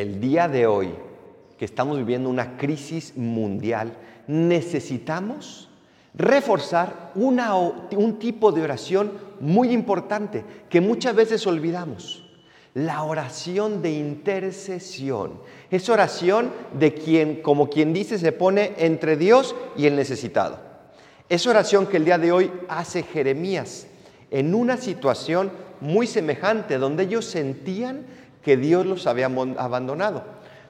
el día de hoy, que estamos viviendo una crisis mundial, necesitamos reforzar un tipo de oración muy importante que muchas veces olvidamos. La oración de intercesión. Es oración de quien, como quien dice, se pone entre Dios y el necesitado. Es oración que el día de hoy hace Jeremías en una situación muy semejante, donde ellos sentían que Dios los había abandonado,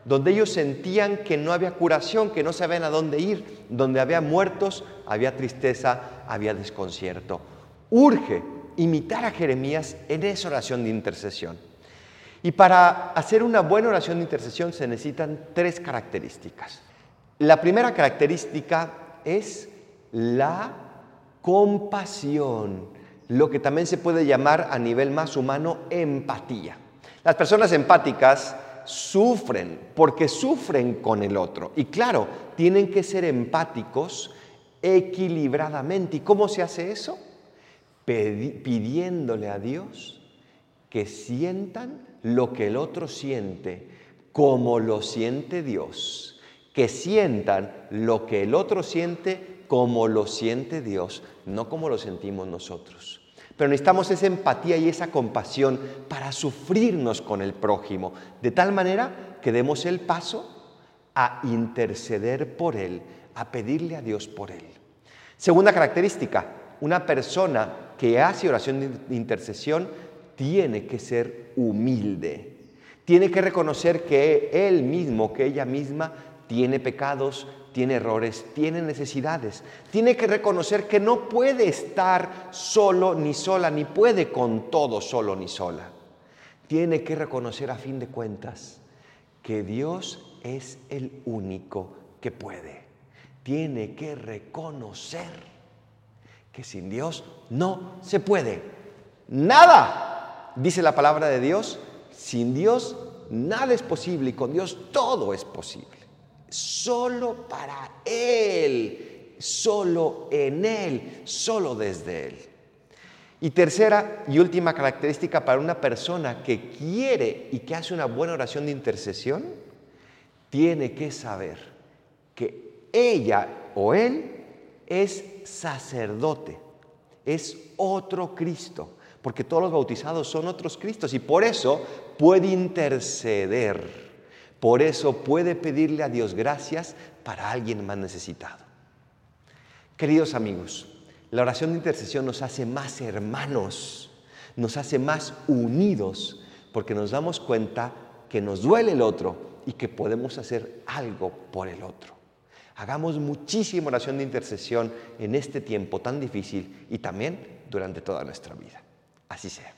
donde ellos sentían que no había curación, que no sabían a dónde ir, donde había muertos, había tristeza, había desconcierto. Urge imitar a Jeremías en esa oración de intercesión. Y para hacer una buena oración de intercesión se necesitan tres características. La primera característica es la compasión, lo que también se puede llamar a nivel más humano empatía. Las personas empáticas sufren porque sufren con el otro. Y claro, tienen que ser empáticos equilibradamente. ¿Y cómo se hace eso? pidiéndole a Dios que sientan lo que el otro siente como lo siente Dios, que sientan lo que el otro siente como lo siente Dios, no como lo sentimos nosotros. Pero necesitamos esa empatía y esa compasión para sufrirnos con el prójimo, de tal manera que demos el paso a interceder por él, a pedirle a Dios por él. Segunda característica, una persona que hace oración de intercesión tiene que ser humilde. Tiene que reconocer que él mismo, que ella misma, tiene pecados, tiene errores, tiene necesidades. Tiene que reconocer que no puede estar solo ni sola, ni puede con todo solo ni sola. Tiene que reconocer a fin de cuentas que Dios es el único que puede. Tiene que reconocer que sin Dios no se puede. Nada, dice la palabra de Dios, sin Dios nada es posible y con Dios todo es posible. Solo para Él, solo en Él, solo desde Él. Y tercera y última característica para una persona que quiere y que hace una buena oración de intercesión, tiene que saber que ella o él es sacerdote, es otro Cristo, porque todos los bautizados son otros Cristos y por eso puede interceder, por eso puede pedirle a Dios gracias para alguien más necesitado. Queridos amigos, la oración de intercesión nos hace más hermanos, nos hace más unidos, porque nos damos cuenta que nos duele el otro y que podemos hacer algo por el otro. Hagamos muchísima oración de intercesión en este tiempo tan difícil y también durante toda nuestra vida. Así sea.